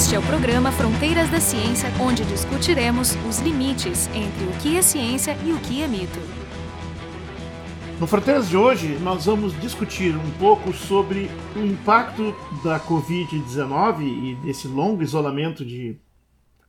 Este é o programa Fronteiras da Ciência, onde discutiremos os limites entre o que é ciência e o que é mito. No Fronteiras de hoje, nós vamos discutir um pouco sobre o impacto da Covid-19 e desse longo isolamento de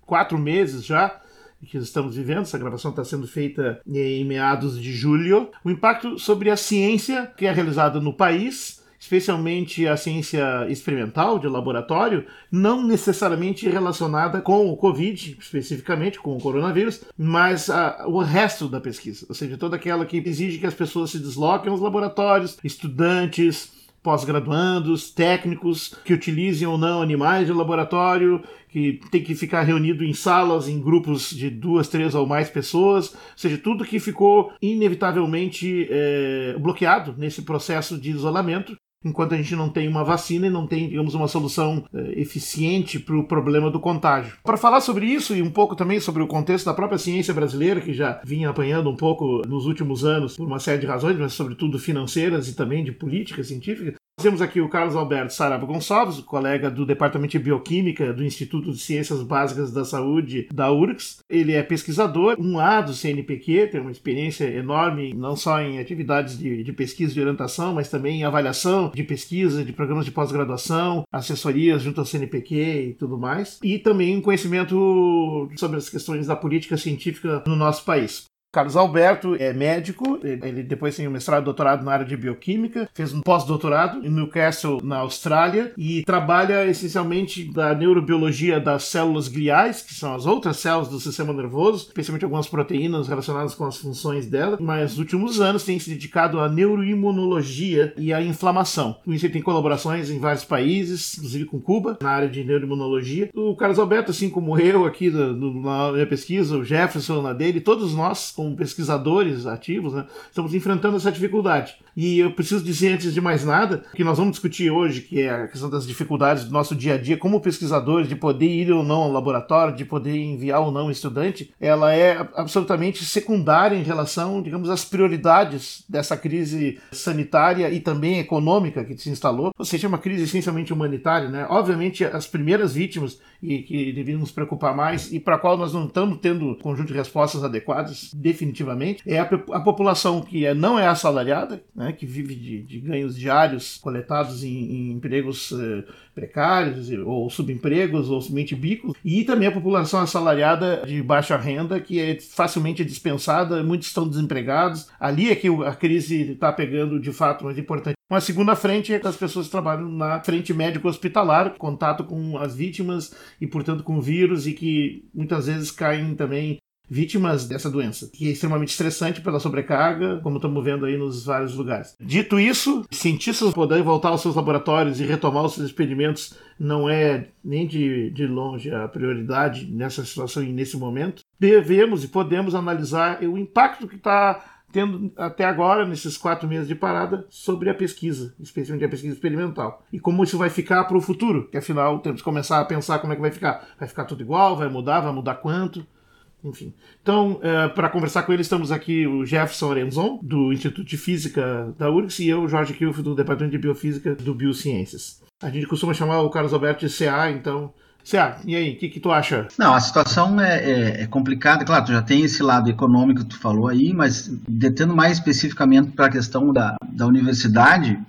quatro meses já que estamos vivendo, essa gravação está sendo feita em meados de julho, o impacto sobre a ciência que é realizada no país especialmente a ciência experimental de laboratório, não necessariamente relacionada com o Covid, especificamente com o coronavírus, mas a, o resto da pesquisa, ou seja, toda aquela que exige que as pessoas se desloquem aos laboratórios, estudantes, pós-graduandos, técnicos que utilizem ou não animais de laboratório, que tem que ficar reunido em salas, em grupos de duas, três ou mais pessoas, ou seja, tudo que ficou inevitavelmente é, bloqueado nesse processo de isolamento enquanto a gente não tem uma vacina e não tem, digamos, uma solução eh, eficiente para o problema do contágio. Para falar sobre isso e um pouco também sobre o contexto da própria ciência brasileira, que já vinha apanhando um pouco nos últimos anos por uma série de razões, mas sobretudo financeiras e também de política científica, temos aqui o Carlos Alberto Sarava Gonçalves, colega do Departamento de Bioquímica do Instituto de Ciências Básicas da Saúde da URGS. Ele é pesquisador, um A do CNPq, tem uma experiência enorme, não só em atividades de, de pesquisa e orientação, mas também em avaliação de pesquisa, de programas de pós-graduação, assessorias junto ao CNPq e tudo mais. E também um conhecimento sobre as questões da política científica no nosso país. Carlos Alberto é médico, ele depois tem um mestrado e doutorado na área de bioquímica, fez um pós-doutorado em Newcastle, na Austrália, e trabalha essencialmente da neurobiologia das células gliais, que são as outras células do sistema nervoso, especialmente algumas proteínas relacionadas com as funções dela, mas nos últimos anos tem se dedicado à neuroimunologia e à inflamação. Com isso ele tem colaborações em vários países, inclusive com Cuba, na área de neuroimunologia. O Carlos Alberto, assim como eu aqui na minha pesquisa, o Jefferson na dele, todos nós como pesquisadores ativos, né, estamos enfrentando essa dificuldade. E eu preciso dizer, antes de mais nada, que nós vamos discutir hoje, que é a questão das dificuldades do nosso dia a dia como pesquisadores, de poder ir ou não ao laboratório, de poder enviar ou não um estudante, ela é absolutamente secundária em relação, digamos, às prioridades dessa crise sanitária e também econômica que se instalou, ou seja, uma crise essencialmente humanitária, né? Obviamente, as primeiras vítimas e que deveríamos nos preocupar mais e para qual nós não estamos tendo um conjunto de respostas adequadas, definitivamente, é a, a população que é, não é assalariada, né, que vive de, de ganhos diários coletados em, em empregos eh, precários ou subempregos ou somente bicos, e também a população assalariada de baixa renda, que é facilmente dispensada, muitos estão desempregados. Ali é que a crise está pegando de fato mais importante. Uma segunda frente é que as pessoas trabalham na frente médico-hospitalar, contato com as vítimas e, portanto, com o vírus, e que muitas vezes caem também vítimas dessa doença, que é extremamente estressante pela sobrecarga, como estamos vendo aí nos vários lugares. Dito isso, cientistas poderem voltar aos seus laboratórios e retomar os seus experimentos não é nem de, de longe a prioridade nessa situação e nesse momento. Devemos e podemos analisar o impacto que está tendo até agora, nesses quatro meses de parada, sobre a pesquisa, especialmente a pesquisa experimental. E como isso vai ficar para o futuro, que afinal temos que começar a pensar como é que vai ficar. Vai ficar tudo igual? Vai mudar? Vai mudar quanto? Enfim. Então, é, para conversar com ele, estamos aqui o Jefferson Arenzon, do Instituto de Física da URGS, e eu, Jorge Kilf, do Departamento de Biofísica do Biociências. A gente costuma chamar o Carlos Alberto de CA, então. CA, e aí, o que, que tu acha? Não, a situação é, é, é, complicada. Claro, tu já tem esse lado econômico que tu falou aí, mas detendo mais especificamente para a questão da, da universidade,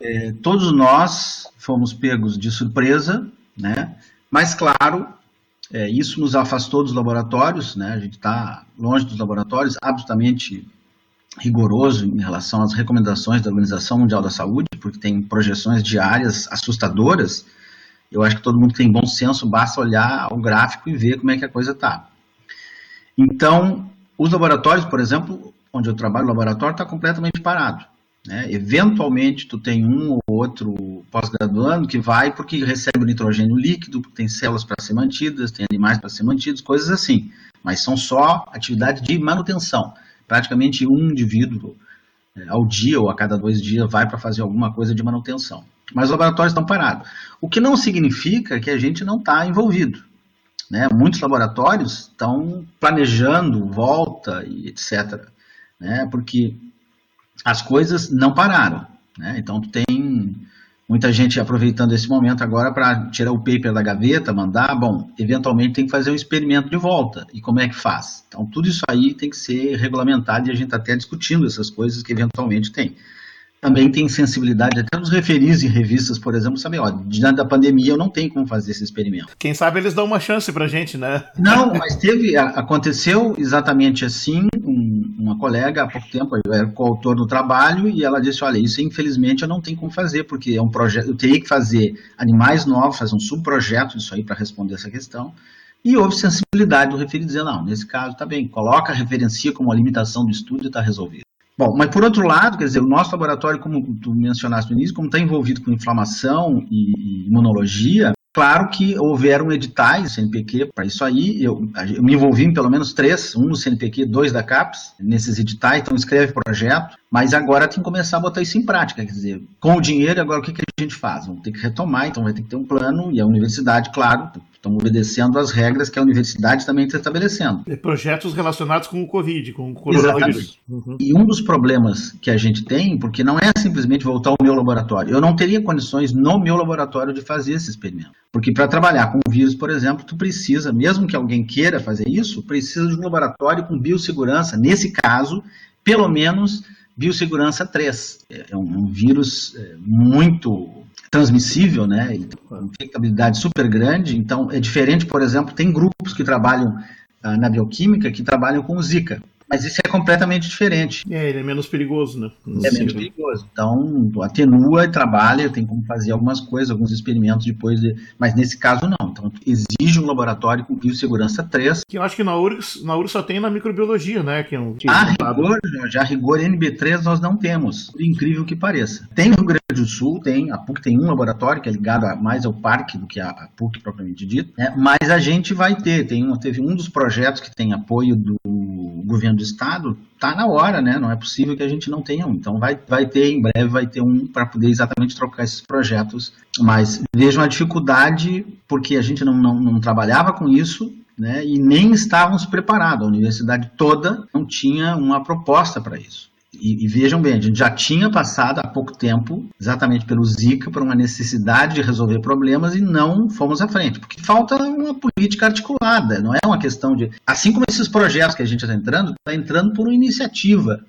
é, todos nós fomos pegos de surpresa, né? Mas, claro, é, isso nos afastou dos laboratórios, né? a gente está longe dos laboratórios, absolutamente rigoroso em relação às recomendações da Organização Mundial da Saúde, porque tem projeções diárias assustadoras. Eu acho que todo mundo tem bom senso basta olhar o gráfico e ver como é que a coisa está. Então, os laboratórios, por exemplo, onde eu trabalho, o laboratório está completamente parado. Né? Eventualmente, tu tem um ou outro pós-graduando que vai porque recebe o nitrogênio líquido, porque tem células para ser mantidas, tem animais para ser mantidos, coisas assim. Mas são só atividades de manutenção. Praticamente um indivíduo ao dia ou a cada dois dias vai para fazer alguma coisa de manutenção. Mas os laboratórios estão parados. O que não significa que a gente não está envolvido. Né? Muitos laboratórios estão planejando volta e etc. Né? Porque as coisas não pararam. Né? Então, tem Muita gente aproveitando esse momento agora para tirar o paper da gaveta, mandar, bom, eventualmente tem que fazer um experimento de volta. E como é que faz? Então, tudo isso aí tem que ser regulamentado e a gente está até discutindo essas coisas que eventualmente tem também tem sensibilidade, até nos referis em revistas, por exemplo, saber, ó, diante da pandemia eu não tenho como fazer esse experimento. Quem sabe eles dão uma chance pra gente, né? Não, mas teve, aconteceu exatamente assim, um, uma colega há pouco tempo, eu era coautor do trabalho, e ela disse, olha, isso infelizmente eu não tenho como fazer, porque é um projeto, eu teria que fazer animais novos, fazer um subprojeto disso aí para responder essa questão, e houve sensibilidade do referido dizer, não, nesse caso tá bem, coloca a referencia como a limitação do estudo e está resolvido. Bom, mas por outro lado, quer dizer, o nosso laboratório, como tu mencionaste no início, como está envolvido com inflamação e, imunologia, claro que houveram editais CNPq para isso aí. Eu, eu, me envolvi em pelo menos três, um no CNPq, dois da CAPES, nesses editais, então escreve projeto, mas agora tem que começar a botar isso em prática. Quer dizer, com o dinheiro, agora o que, que a gente faz? Vamos ter que retomar, então vai ter que ter um plano, e a universidade, claro, estão obedecendo às regras que a universidade também está estabelecendo. Projetos relacionados com o Covid, com o coronavírus. Uhum. E um dos problemas que a gente tem, porque não é simplesmente voltar ao meu laboratório. Eu não teria condições no meu laboratório de fazer esse experimento. Porque para trabalhar com vírus, por exemplo, tu precisa, mesmo que alguém queira fazer isso, precisa de um laboratório com biossegurança. Nesse caso, pelo menos biossegurança 3. É um, um vírus é, muito transmissível, né? Ele tem uma infectabilidade super grande, então é diferente, por exemplo, tem grupos que trabalham ah, na bioquímica que trabalham com Zika. Mas isso é completamente diferente. É, ele é menos perigoso, né? É menos perigoso. Então, atenua e trabalha, tem como fazer algumas coisas, alguns experimentos depois, de... mas nesse caso não. Então, exige um laboratório com biossegurança 3. Que eu acho que na URGS, na URGS só tem na microbiologia, né? Que é um... a rigor, já rigor NB3 nós não temos, incrível que pareça. Tem no Grande do Sul, tem, a PUC tem um laboratório que é ligado a, mais ao parque do que a, PUC propriamente dito, né? mas a gente vai ter, tem um, teve um dos projetos que tem apoio do governo do estado, está na hora, né? Não é possível que a gente não tenha um. Então vai, vai ter, em breve vai ter um para poder exatamente trocar esses projetos. Mas vejam a dificuldade, porque a gente não, não, não trabalhava com isso, né? E nem estávamos preparados. A universidade toda não tinha uma proposta para isso. E, e, vejam bem, a gente já tinha passado há pouco tempo, exatamente pelo Zika, por uma necessidade de resolver problemas e não fomos à frente, porque falta uma política articulada, não é uma questão de. Assim como esses projetos que a gente está entrando, está entrando por uma iniciativa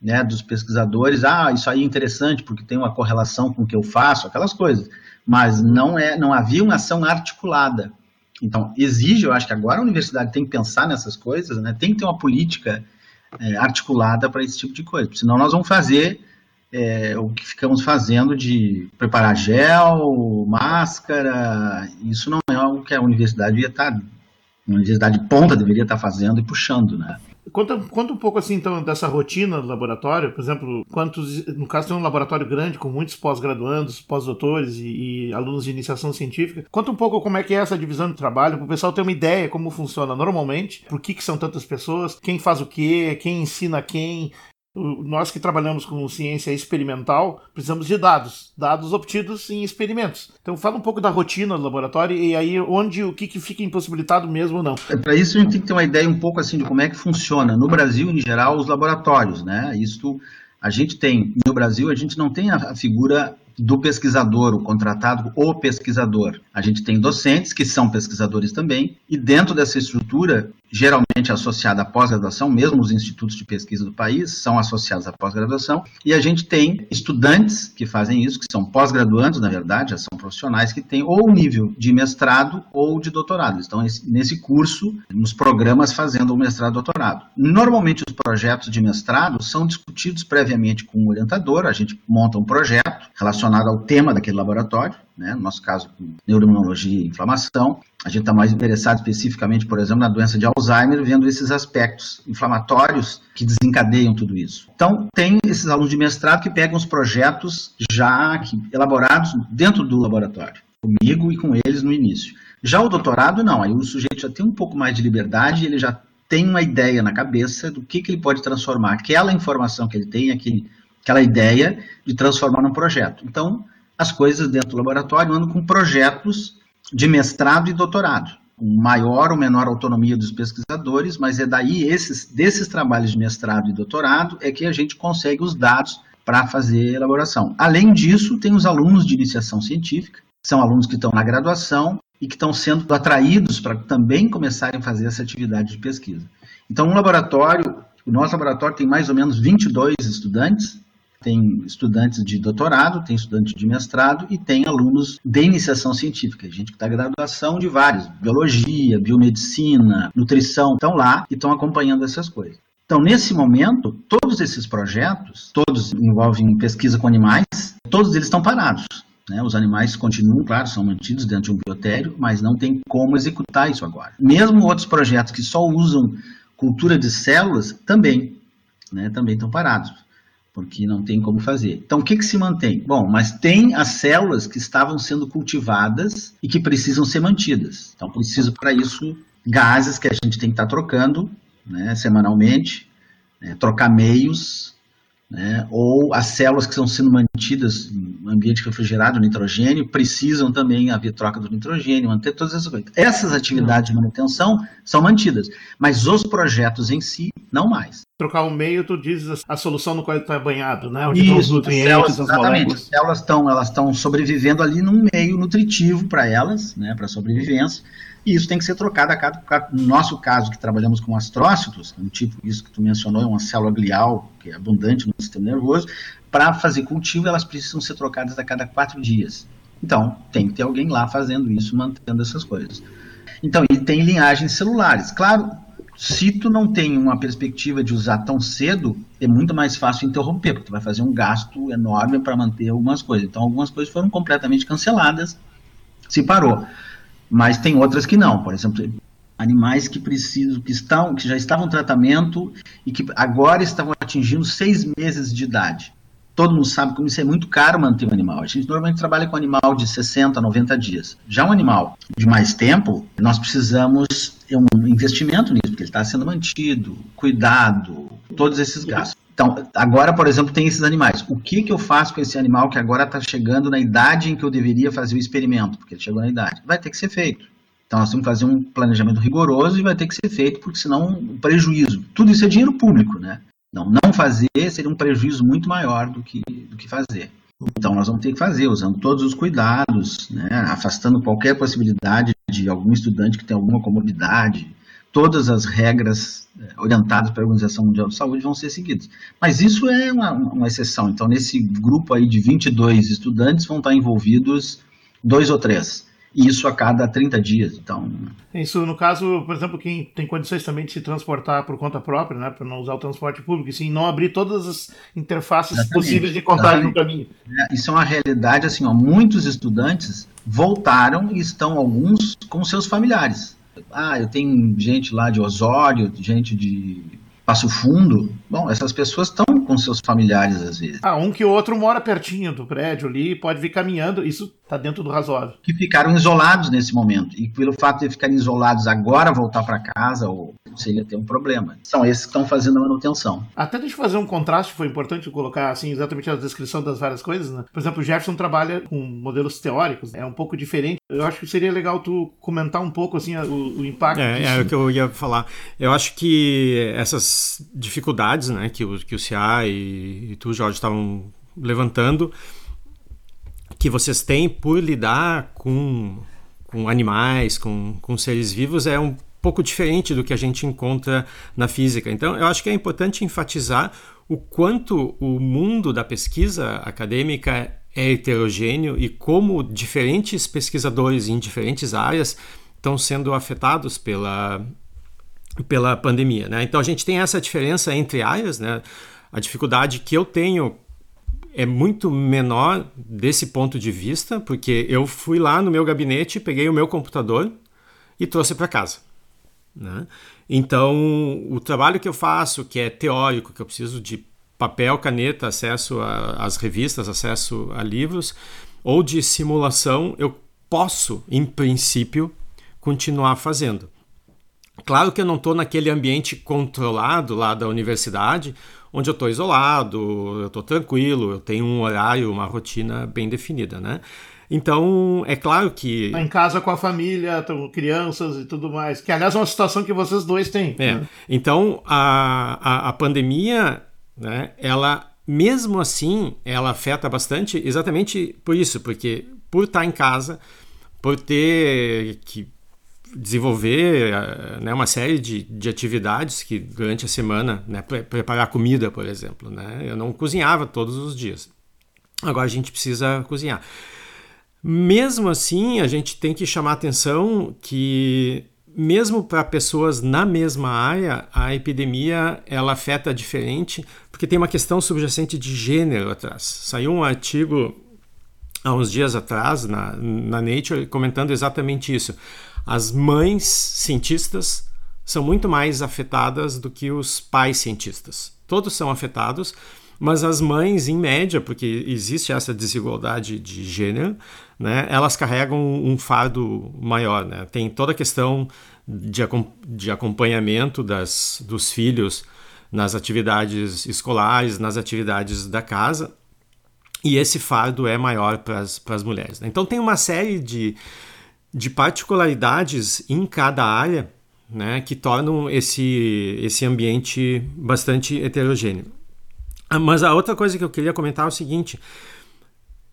né, dos pesquisadores, ah, isso aí é interessante porque tem uma correlação com o que eu faço, aquelas coisas. Mas não é, não havia uma ação articulada. Então, exige, eu acho que agora a universidade tem que pensar nessas coisas, né, tem que ter uma política é, articulada para esse tipo de coisa. Senão nós vamos fazer é, o que ficamos fazendo de preparar gel, máscara. Isso não é algo que a universidade devia estar, tá, a universidade ponta deveria estar fazendo e puxando, né? Conta, conta um pouco assim então dessa rotina do laboratório, por exemplo, quantos, no caso tem um laboratório grande com muitos pós-graduandos, pós-doutores e, e, alunos de iniciação científica. Conta um pouco como é que é essa divisão de trabalho, para o pessoal ter uma ideia como funciona normalmente, por que, que são tantas pessoas, quem faz o quê, quem ensina quem, nós que trabalhamos com ciência experimental precisamos de dados, dados obtidos em experimentos. Então fala um pouco da rotina do laboratório e aí onde o que, que fica impossibilitado mesmo ou não. É, Para isso a gente tem que ter uma ideia um pouco assim de como é que funciona no Brasil em geral os laboratórios, né? Isso a gente tem no Brasil a gente não tem a figura do pesquisador, o contratado, o pesquisador. A gente tem docentes que são pesquisadores também, e dentro dessa estrutura, geralmente associada à pós-graduação, mesmo os institutos de pesquisa do país são associados à pós-graduação, e a gente tem estudantes que fazem isso, que são pós-graduandos, na verdade, já são profissionais que têm ou nível de mestrado ou de doutorado. Estão nesse curso, nos programas fazendo o mestrado e doutorado. Normalmente os projetos de mestrado são discutidos previamente com o orientador, a gente monta um projeto relacionado ao tema daquele laboratório, né? no nosso caso, com neuroimunologia e inflamação. A gente está mais interessado especificamente, por exemplo, na doença de Alzheimer, vendo esses aspectos inflamatórios que desencadeiam tudo isso. Então, tem esses alunos de mestrado que pegam os projetos já elaborados dentro do laboratório, comigo e com eles no início. Já o doutorado, não. Aí o sujeito já tem um pouco mais de liberdade, ele já tem uma ideia na cabeça do que, que ele pode transformar aquela informação que ele tem, aquele, aquela ideia, de transformar num projeto. Então, as coisas dentro do laboratório andam com projetos de mestrado e doutorado, com maior ou menor autonomia dos pesquisadores, mas é daí esses desses trabalhos de mestrado e doutorado é que a gente consegue os dados para fazer elaboração. Além disso, tem os alunos de iniciação científica, são alunos que estão na graduação e que estão sendo atraídos para também começarem a fazer essa atividade de pesquisa. Então, um laboratório, o nosso laboratório tem mais ou menos 22 estudantes, tem estudantes de doutorado, tem estudantes de mestrado e tem alunos de iniciação científica, gente que está graduação de vários, biologia, biomedicina, nutrição, estão lá e estão acompanhando essas coisas. Então, nesse momento, todos esses projetos, todos envolvem pesquisa com animais, todos eles estão parados. Né? Os animais continuam, claro, são mantidos dentro de um biotério, mas não tem como executar isso agora. Mesmo outros projetos que só usam cultura de células, também, né? também estão parados, porque não tem como fazer. Então, o que, que se mantém? Bom, mas tem as células que estavam sendo cultivadas e que precisam ser mantidas. Então, preciso para isso gases que a gente tem que estar tá trocando né, semanalmente, né, trocar meios, né, ou as células que estão sendo mantidas ambiente refrigerado, nitrogênio, precisam também haver troca do nitrogênio, manter todas essas coisas. Essas atividades de manutenção são mantidas, mas os projetos em si, não mais. Trocar o meio, tu dizes a solução no qual está banhado, né? Onde Isso, os nutrientes, células, exatamente. As células estão, elas estão sobrevivendo ali num meio nutritivo para elas, né, para sobrevivência, e isso tem que ser trocado a cada, no nosso caso, que trabalhamos com astrócitos, um tipo, isso que tu mencionou, é uma célula glial, que é abundante no sistema nervoso, para fazer cultivo, elas precisam ser trocadas a cada quatro dias. Então, tem que ter alguém lá fazendo isso, mantendo essas coisas. Então, e tem linhagens celulares. Claro, se tu não tem uma perspectiva de usar tão cedo, é muito mais fácil interromper, porque tu vai fazer um gasto enorme para manter algumas coisas. Então, algumas coisas foram completamente canceladas, se parou mas tem outras que não. Por exemplo, animais que precisam, que estão, que já estavam em tratamento e que agora estavam atingindo seis meses de idade. Todo mundo sabe como isso é muito caro manter um animal. A gente normalmente trabalha com animal de 60, 90 dias. Já um animal de mais tempo, nós precisamos um investimento nisso, porque ele está sendo mantido, cuidado, todos esses gastos. Então, agora, por exemplo, tem esses animais. O que, que eu faço com esse animal que agora está chegando na idade em que eu deveria fazer o experimento? Porque ele chegou na idade. Vai ter que ser feito. Então, nós temos que fazer um planejamento rigoroso e vai ter que ser feito, porque senão o prejuízo. Tudo isso é dinheiro público, né? Não, não fazer seria um prejuízo muito maior do que, do que fazer. Então, nós vamos ter que fazer, usando todos os cuidados, né? afastando qualquer possibilidade de algum estudante que tem alguma comorbidade, todas as regras eh, orientadas pela Organização Mundial de Saúde vão ser seguidas. Mas isso é uma, uma exceção. Então, nesse grupo aí de 22 estudantes vão estar envolvidos dois ou três. E isso a cada 30 dias. Então, isso no caso, por exemplo, quem tem condições também de se transportar por conta própria, né, para não usar o transporte público, e sim não abrir todas as interfaces exatamente, possíveis de contágio no caminho. É, isso é uma realidade assim, ó, muitos estudantes voltaram e estão alguns com seus familiares. Ah, eu tenho gente lá de Osório, gente de Passo Fundo. Bom, essas pessoas estão com seus familiares às vezes. Ah, um que o outro mora pertinho do prédio ali, pode vir caminhando, isso está dentro do razoável. Que ficaram isolados nesse momento. E pelo fato de ficarem isolados agora voltar para casa, ou seria ter um problema. São esses que estão fazendo a manutenção. Até deixa eu fazer um contraste, foi importante colocar assim exatamente a descrição das várias coisas, né? Por exemplo, o Jefferson trabalha com modelos teóricos, é um pouco diferente. Eu acho que seria legal tu comentar um pouco assim o, o impacto. É, disso. é o que eu ia falar. Eu acho que essas dificuldades, né, que o, que o CA e, e tu, Jorge, estavam levantando, que vocês têm por lidar com, com animais, com, com seres vivos, é um pouco diferente do que a gente encontra na física. Então, eu acho que é importante enfatizar o quanto o mundo da pesquisa acadêmica é heterogêneo e como diferentes pesquisadores em diferentes áreas estão sendo afetados pela, pela pandemia. Né? Então, a gente tem essa diferença entre áreas, né? a dificuldade que eu tenho é muito menor desse ponto de vista, porque eu fui lá no meu gabinete, peguei o meu computador e trouxe para casa. Né? Então, o trabalho que eu faço, que é teórico, que eu preciso de papel, caneta, acesso às revistas, acesso a livros, ou de simulação, eu posso, em princípio, continuar fazendo. Claro que eu não estou naquele ambiente controlado lá da universidade, onde eu estou isolado, eu estou tranquilo, eu tenho um horário, uma rotina bem definida, né? Então, é claro que. Tá em casa com a família, crianças e tudo mais. Que, aliás, é uma situação que vocês dois têm. É. Né? Então, a, a, a pandemia, né, ela mesmo assim, ela afeta bastante exatamente por isso, porque por estar em casa, por ter que desenvolver né, uma série de, de atividades que durante a semana, né, preparar comida, por exemplo, né, eu não cozinhava todos os dias. Agora a gente precisa cozinhar. Mesmo assim, a gente tem que chamar atenção que mesmo para pessoas na mesma área, a epidemia ela afeta diferente, porque tem uma questão subjacente de gênero atrás. Saiu um artigo há uns dias atrás na, na Nature comentando exatamente isso. As mães cientistas são muito mais afetadas do que os pais cientistas. Todos são afetados, mas as mães, em média, porque existe essa desigualdade de gênero, né, elas carregam um fardo maior. Né? Tem toda a questão de, de acompanhamento das, dos filhos nas atividades escolares, nas atividades da casa, e esse fardo é maior para as mulheres. Né? Então, tem uma série de, de particularidades em cada área né, que tornam esse, esse ambiente bastante heterogêneo. Ah, mas a outra coisa que eu queria comentar é o seguinte: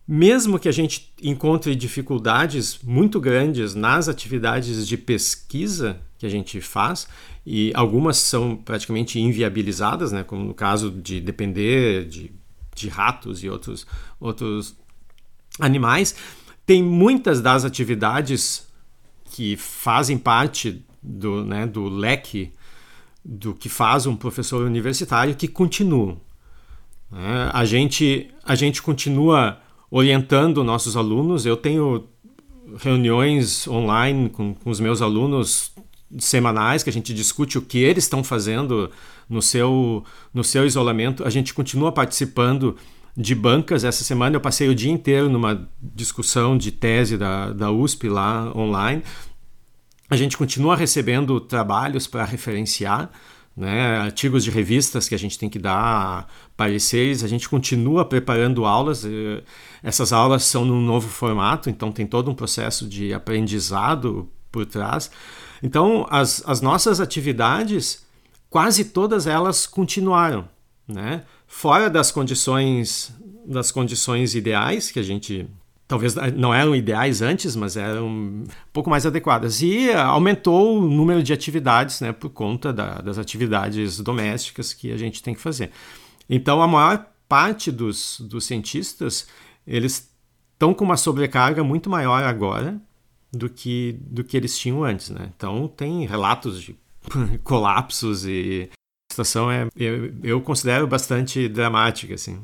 mesmo que a gente encontre dificuldades muito grandes nas atividades de pesquisa que a gente faz, e algumas são praticamente inviabilizadas, né, como no caso de depender de, de ratos e outros, outros animais, tem muitas das atividades que fazem parte do, né, do leque do que faz um professor universitário que continuam. É, a, gente, a gente continua orientando nossos alunos. Eu tenho reuniões online com, com os meus alunos semanais que a gente discute o que eles estão fazendo no seu, no seu isolamento. A gente continua participando de bancas. Essa semana eu passei o dia inteiro numa discussão de tese da, da USP lá online. A gente continua recebendo trabalhos para referenciar né, artigos de revistas que a gente tem que dar pareceres, a gente continua preparando aulas. Eh, essas aulas são num novo formato, então tem todo um processo de aprendizado por trás. Então, as, as nossas atividades, quase todas elas continuaram, né? Fora das condições das condições ideais que a gente talvez não eram ideais antes, mas eram um pouco mais adequadas. E aumentou o número de atividades, né, por conta da, das atividades domésticas que a gente tem que fazer. Então, a maior parte dos, dos cientistas, eles estão com uma sobrecarga muito maior agora do que, do que eles tinham antes, né? Então, tem relatos de colapsos e a situação é, eu, eu considero bastante dramática, assim.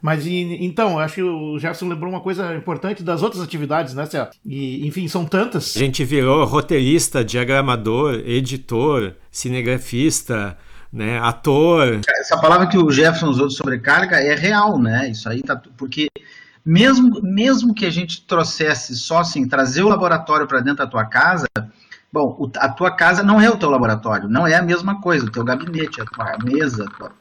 Mas então, acho que o Jefferson lembrou uma coisa importante das outras atividades, né, Cé? E, enfim, são tantas. A gente virou roteirista, diagramador, editor, cinegrafista, né, ator. Essa palavra que o Jefferson usou de sobrecarga é real, né? Isso aí tá. Porque mesmo, mesmo que a gente trouxesse só assim, trazer o laboratório para dentro da tua casa, bom, a tua casa não é o teu laboratório, não é a mesma coisa, o teu gabinete, a tua mesa, a tua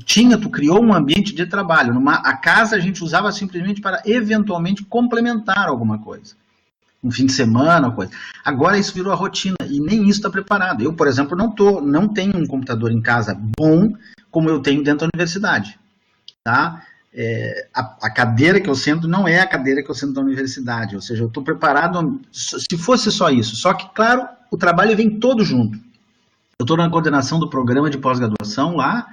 tinha, tu criou um ambiente de trabalho. Numa, a casa a gente usava simplesmente para eventualmente complementar alguma coisa. Um fim de semana, coisa. Agora isso virou a rotina e nem isso está preparado. Eu, por exemplo, não, tô, não tenho um computador em casa bom como eu tenho dentro da universidade. Tá? É, a, a, cadeira que eu sento não é a cadeira que eu sento na universidade. Ou seja, eu estou preparado. Se fosse só isso. Só que, claro, o trabalho vem todo junto. Eu estou na coordenação do programa de pós-graduação lá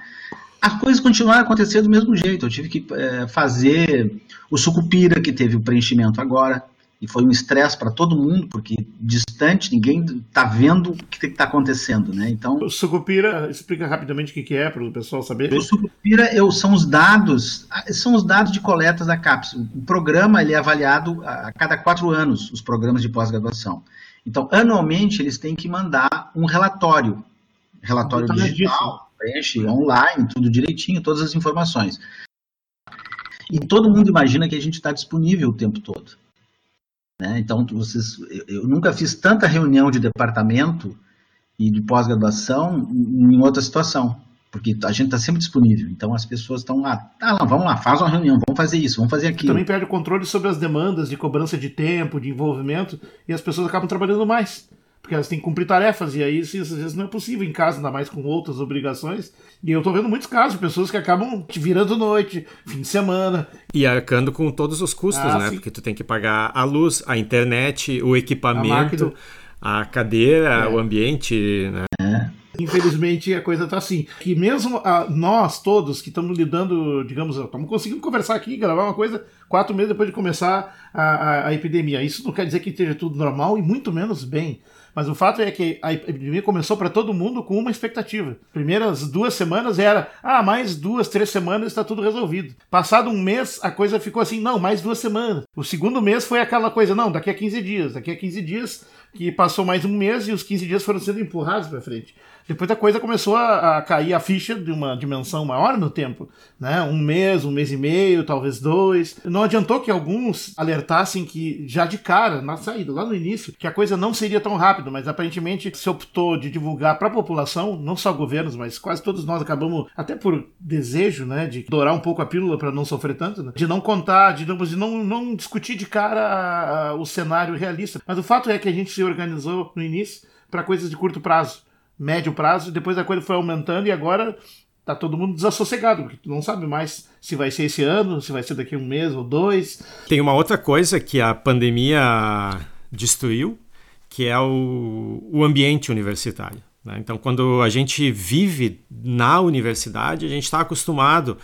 as coisas continuaram a acontecer do mesmo jeito. Eu tive que é, fazer o sucupira, que teve o preenchimento agora, e foi um estresse para todo mundo, porque distante, ninguém está vendo o que está acontecendo, né? Então, o sucupira, explica rapidamente o que é para o pessoal saber. O sucupira eu, são os dados, são os dados de coletas da CAPES. O programa ele é avaliado a cada quatro anos, os programas de pós-graduação. Então, anualmente eles têm que mandar um relatório, relatório digital preenche online, tudo direitinho, todas as informações. E todo mundo imagina que a gente está disponível o tempo todo. Né? Então, vocês, eu nunca fiz tanta reunião de departamento e de pós-graduação em outra situação, porque a gente está sempre disponível. Então, as pessoas estão lá, tá lá, vamos lá, faz uma reunião, vamos fazer isso, vamos fazer aquilo. Também perde o controle sobre as demandas de cobrança de tempo, de envolvimento, e as pessoas acabam trabalhando mais porque elas têm que cumprir tarefas, e aí isso, às vezes não é possível em casa, ainda mais com outras obrigações. E eu tô vendo muitos casos de pessoas que acabam te virando noite, fim de semana. E arcando com todos os custos, ah, né? Sim. Porque tu tem que pagar a luz, a internet, o equipamento, a, a cadeira, é. o ambiente, né? É. Infelizmente a coisa tá assim. Que mesmo a, nós todos que estamos lidando, digamos, estamos conseguindo conversar aqui, gravar uma coisa quatro meses depois de começar a, a, a epidemia. Isso não quer dizer que esteja tudo normal e muito menos bem. Mas o fato é que a epidemia começou para todo mundo com uma expectativa. Primeiras duas semanas era, ah, mais duas, três semanas está tudo resolvido. Passado um mês, a coisa ficou assim, não, mais duas semanas. O segundo mês foi aquela coisa, não, daqui a 15 dias. Daqui a 15 dias, que passou mais um mês e os 15 dias foram sendo empurrados para frente. Depois a coisa começou a, a, cair a ficha de uma dimensão maior no tempo, né? Um mês, um mês e meio, talvez dois. Não adiantou que alguns alertassem que já de cara, na saída, lá no início, que a coisa não seria tão rápido, mas aparentemente se optou de divulgar para a população, não só governos, mas quase todos nós acabamos, até por desejo, né, de dourar um pouco a pílula para não sofrer tanto, né? de não contar, de, não, de não, não discutir de cara a, a, o cenário realista. Mas o fato é que a gente se organizou no início para coisas de curto prazo médio prazo, depois a coisa foi aumentando e agora tá todo mundo desassossegado, porque tu não sabe mais se vai ser esse ano, se vai ser daqui a um mês ou dois. Tem uma outra coisa que a pandemia destruiu, que é o, o ambiente universitário. Né? Então, quando a gente vive na universidade, a gente está acostumado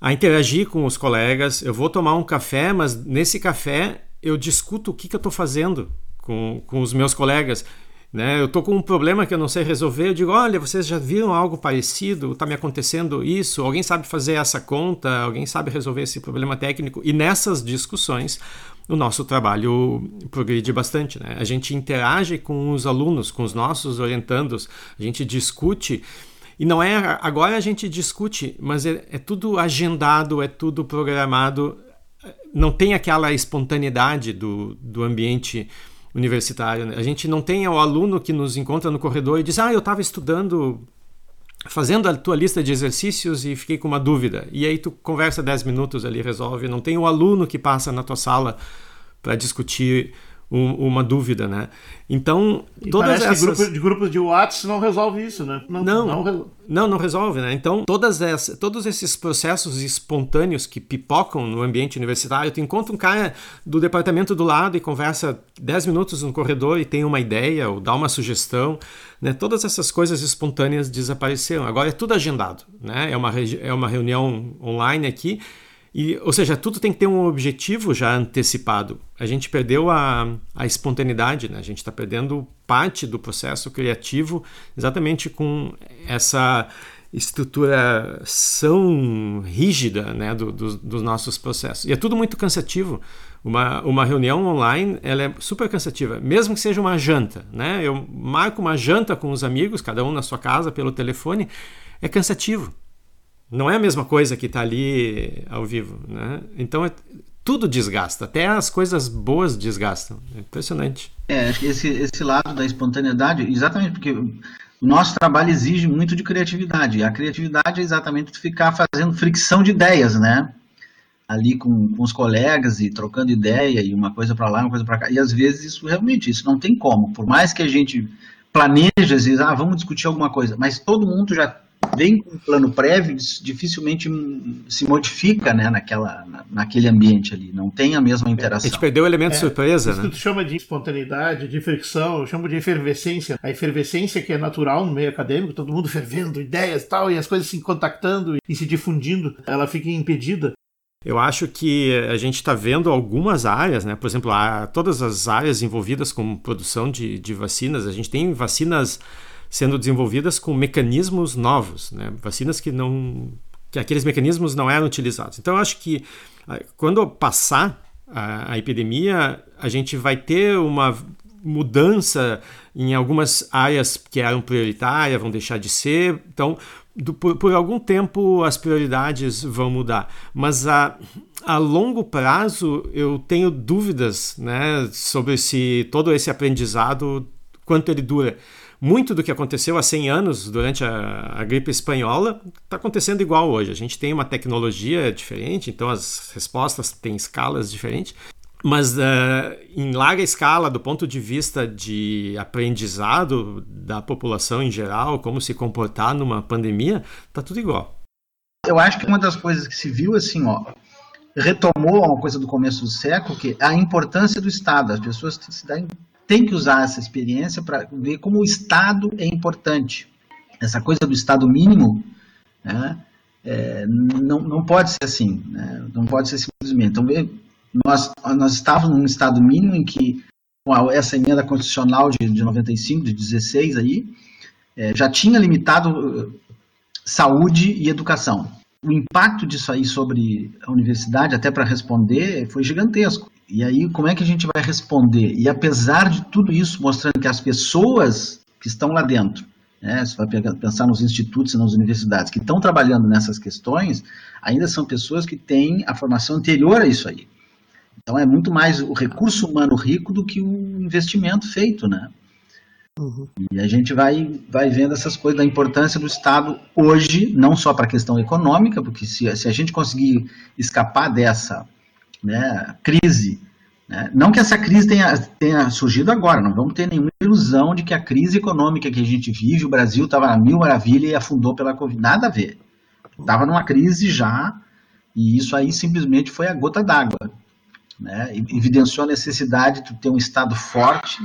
a interagir com os colegas. Eu vou tomar um café, mas nesse café eu discuto o que, que eu estou fazendo com, com os meus colegas. Né? Eu estou com um problema que eu não sei resolver. Eu digo: olha, vocês já viram algo parecido? Está me acontecendo isso? Alguém sabe fazer essa conta? Alguém sabe resolver esse problema técnico? E nessas discussões, o nosso trabalho progride bastante. Né? A gente interage com os alunos, com os nossos orientandos, a gente discute. E não é agora a gente discute, mas é, é tudo agendado, é tudo programado. Não tem aquela espontaneidade do, do ambiente universitário. Né? A gente não tem o aluno que nos encontra no corredor e diz: Ah, eu estava estudando, fazendo a tua lista de exercícios e fiquei com uma dúvida. E aí tu conversa 10 minutos ali, resolve. Não tem o aluno que passa na tua sala para discutir um, uma dúvida, né? Então, e todas essas... Grupo, de grupos de WhatsApp não resolve isso, né? Não, não, não, não, não resolve, né? Então, todas essas, todos esses processos espontâneos que pipocam no ambiente universitário, tu encontra um cara do departamento do lado e conversa 10 minutos no corredor e tem uma ideia ou dá uma sugestão, né? Todas essas coisas espontâneas desapareceram. Agora é tudo agendado, né? É uma, é uma reunião online aqui e, ou seja, tudo tem que ter um objetivo já antecipado. A gente perdeu a, a espontaneidade, né? a gente está perdendo parte do processo criativo exatamente com essa estruturação rígida né, do, do, dos nossos processos. E é tudo muito cansativo. Uma, uma reunião online ela é super cansativa, mesmo que seja uma janta. Né? Eu marco uma janta com os amigos, cada um na sua casa, pelo telefone, é cansativo. Não é a mesma coisa que está ali ao vivo, né? Então é, tudo desgasta, até as coisas boas desgastam. É impressionante. É, acho que esse, esse lado da espontaneidade, exatamente porque o nosso trabalho exige muito de criatividade. A criatividade é exatamente ficar fazendo fricção de ideias, né? Ali com, com os colegas e trocando ideia e uma coisa para lá, uma coisa para cá. E às vezes isso realmente isso não tem como. Por mais que a gente planeje, às vezes, ah, vamos discutir alguma coisa, mas todo mundo já vem com um plano prévio, dificilmente se modifica né, naquela, naquele ambiente ali, não tem a mesma interação. A gente perdeu o elemento é, surpresa, isso né? que tu chama de espontaneidade, de fricção, eu chamo de efervescência. A efervescência que é natural no meio acadêmico, todo mundo fervendo ideias e tal, e as coisas se contactando e se difundindo, ela fica impedida. Eu acho que a gente está vendo algumas áreas, né? por exemplo, todas as áreas envolvidas com produção de, de vacinas, a gente tem vacinas sendo desenvolvidas com mecanismos novos, né? vacinas que não que aqueles mecanismos não eram utilizados. Então acho que ah, quando passar a, a epidemia, a gente vai ter uma mudança em algumas áreas que eram prioritárias, vão deixar de ser. Então, do, por, por, algum tempo as prioridades vão mudar. Mas a, a longo prazo eu tenho dúvidas né, sobre se todo esse aprendizado, quanto ele dura muito do que aconteceu há 100 anos durante a, a gripe espanhola está acontecendo igual hoje. A gente tem uma tecnologia diferente, então as respostas têm escalas diferentes. Mas uh, em larga escala, do ponto de vista de aprendizado da população em geral, como se comportar numa pandemia, tá tudo igual. Eu acho que uma das coisas que se viu assim, ó, retomou uma coisa do começo do século, que é a importância do Estado. As pessoas têm que usar essa experiência para ver como o Estado é importante. Essa coisa do Estado mínimo, né, é, não, não pode ser assim, né, não pode ser simplesmente. Então, nós, nós estávamos num Estado mínimo em que, com essa emenda constitucional de, de 95, de 16 aí, é, já tinha limitado uh, saúde e educação. O impacto disso aí sobre a universidade, até para responder, foi gigantesco. E aí, como é que a gente vai responder? E apesar de tudo isso, mostrando que as pessoas que estão lá dentro, né, você vai pensar nos institutos e nas universidades que estão trabalhando nessas questões, ainda são pessoas que têm a formação anterior a isso aí. Então é muito mais o recurso humano rico do que o investimento feito, né? Uhum. E a gente vai, vai vendo essas coisas da importância do Estado hoje, não só para a questão econômica, porque se, se a gente conseguir escapar dessa né, crise, né, não que essa crise tenha, tenha surgido agora, não vamos ter nenhuma ilusão de que a crise econômica que a gente vive, o Brasil estava na mil maravilha e afundou pela Covid, nada a ver. Estava numa crise já, e isso aí simplesmente foi a gota d'água né, evidenciou a necessidade de ter um Estado forte,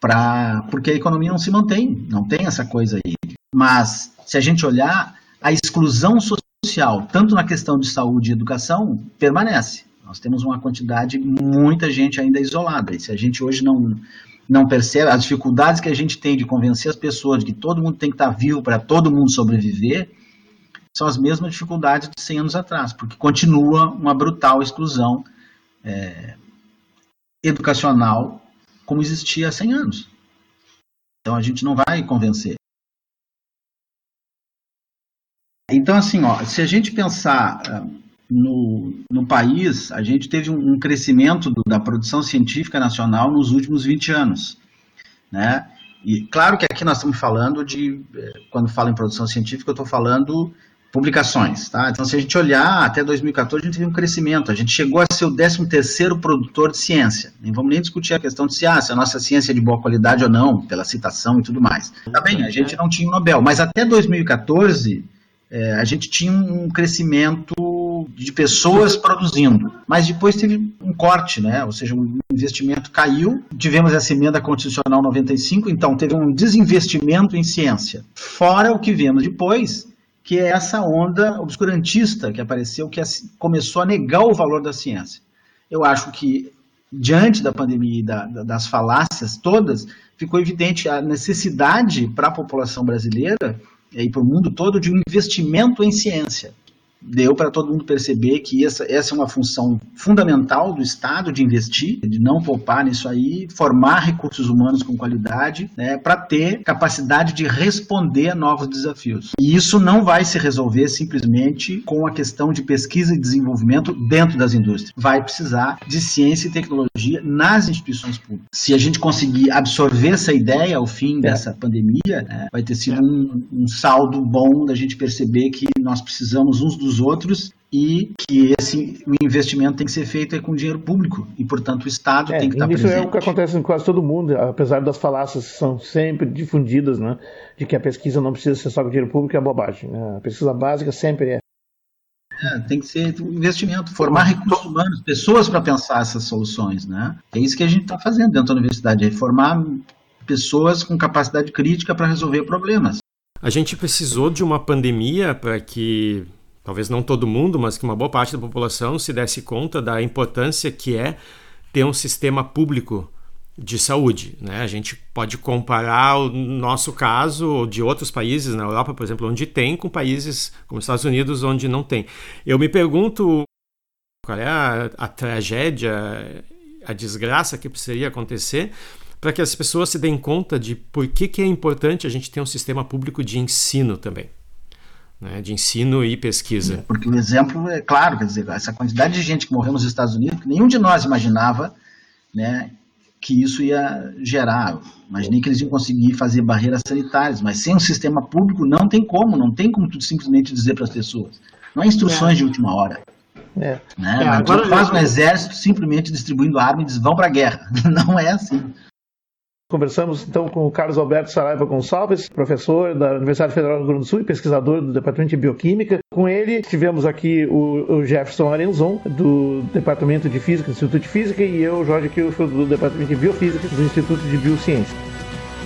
pra, porque a economia não se mantém, não tem essa coisa aí. Mas, se a gente olhar, a exclusão social, tanto na questão de saúde e educação, permanece. Nós temos uma quantidade, muita gente ainda isolada. E se a gente hoje não, não percebe as dificuldades que a gente tem de convencer as pessoas de que todo mundo tem que estar vivo para todo mundo sobreviver, são as mesmas dificuldades de 100 anos atrás, porque continua uma brutal exclusão é, educacional como existia há 100 anos. Então a gente não vai convencer. Então, assim, ó, se a gente pensar ah, no, no país, a gente teve um, crescimento do, da produção científica nacional nos últimos 20 anos. Né? E claro que aqui nós estamos falando de, eh, quando falo em produção científica, eu estou falando publicações. Tá? Então, se a gente olhar até 2014, a gente teve um crescimento. A gente chegou a ser o 13º produtor de ciência. Nem vamos nem discutir a questão de se, ah, se a nossa ciência é de boa qualidade ou não, pela citação e tudo mais. Tá bem, a gente não tinha o Nobel, mas até 2014 é, a gente tinha um crescimento de pessoas produzindo, mas depois teve um corte, né? Ou seja, o investimento caiu. Tivemos essa emenda constitucional 95, então teve um desinvestimento em ciência. Fora o que vemos depois, que é essa onda obscurantista que apareceu, que começou a negar o valor da ciência. Eu acho que, diante da pandemia e da, das falácias todas, ficou evidente a necessidade para a população brasileira e para o mundo todo de um investimento em ciência deu para todo mundo perceber que essa, essa é uma função fundamental do Estado de investir, de não poupar nisso aí, formar recursos humanos com qualidade, né, para ter capacidade de responder a novos desafios. E isso não vai se resolver simplesmente com a questão de pesquisa e desenvolvimento dentro das indústrias. Vai precisar de ciência e tecnologia nas instituições públicas. Se a gente conseguir absorver essa ideia ao fim é. dessa pandemia, né, vai ter sido um, um saldo bom da gente perceber que nós precisamos uns dos dos outros e que esse o investimento tem que ser feito com dinheiro público e portanto o Estado é, tem que estar isso presente. Isso é o que acontece em quase todo mundo, apesar das falácias que são sempre difundidas, né, de que a pesquisa não precisa ser só com dinheiro público é bobagem. Né? A pesquisa básica sempre é. é tem que ser investimento, formar recursos humanos, pessoas para pensar essas soluções, né? É isso que a gente está fazendo dentro da universidade, é formar pessoas com capacidade crítica para resolver problemas. A gente precisou de uma pandemia para que talvez não todo mundo, mas que uma boa parte da população se desse conta da importância que é ter um sistema público de saúde. Né? A gente pode comparar o nosso caso de outros países na Europa, por exemplo, onde tem, com países como os Estados Unidos, onde não tem. Eu me pergunto qual é a, a tragédia, a desgraça que precisaria acontecer para que as pessoas se deem conta de por que, que é importante a gente ter um sistema público de ensino também né, de ensino e pesquisa. Porque o exemplo é claro, quer dizer, essa quantidade de gente que morreu nos Estados Unidos, nenhum de nós imaginava né, que isso ia gerar. Imaginei que eles iam conseguir fazer barreiras sanitárias, mas sem um sistema público não tem como, não tem como tu simplesmente dizer para as pessoas. Não é instruções é. de última hora. É. Né? É, agora... faz um exército simplesmente distribuindo armas e diz vão para a guerra. Não é assim. Conversamos então com o Carlos Alberto Saraiva Gonçalves, professor da Universidade Federal do Rio Grande do Sul e pesquisador do Departamento de Bioquímica. Com ele tivemos aqui o, Jefferson Arenzon, do Departamento de Física do Instituto de Física, e eu, Jorge Kilfield, do Departamento de Biofísica do Instituto de Biociência.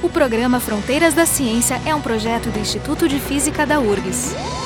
O programa Fronteiras da Ciência é um projeto do Instituto de Física da URGS.